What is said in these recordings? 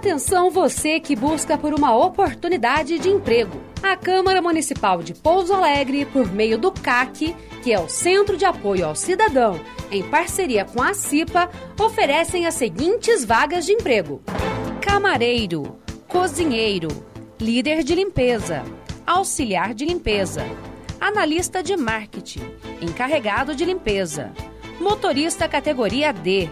Atenção você que busca por uma oportunidade de emprego. A Câmara Municipal de Pouso Alegre, por meio do CAC, que é o Centro de Apoio ao Cidadão, em parceria com a CIPA, oferecem as seguintes vagas de emprego: camareiro, cozinheiro, líder de limpeza, auxiliar de limpeza, analista de marketing, encarregado de limpeza, motorista categoria D,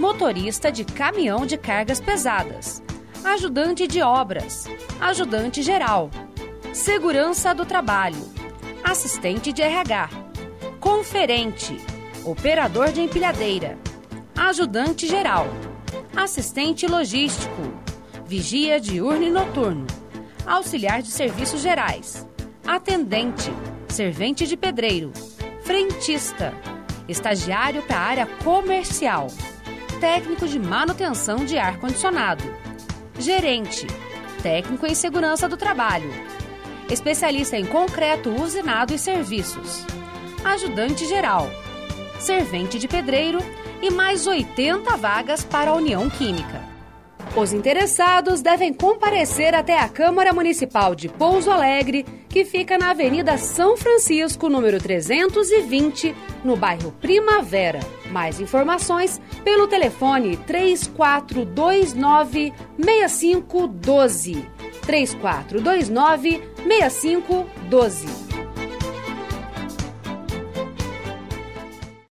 motorista de caminhão de cargas pesadas, ajudante de obras, ajudante geral, segurança do trabalho, assistente de RH, conferente, operador de empilhadeira, ajudante geral, assistente logístico, vigia diurno e noturno, auxiliar de serviços gerais, atendente, servente de pedreiro, frentista, estagiário para a área comercial técnico de manutenção de ar-condicionado, gerente, técnico em segurança do trabalho, especialista em concreto usinado e serviços, ajudante geral, servente de pedreiro e mais 80 vagas para a União Química. Os interessados devem comparecer até a Câmara Municipal de Pouso Alegre, que fica na Avenida São Francisco, número 320, no bairro Primavera. Mais informações pelo telefone 3429 6512. 3429 6512.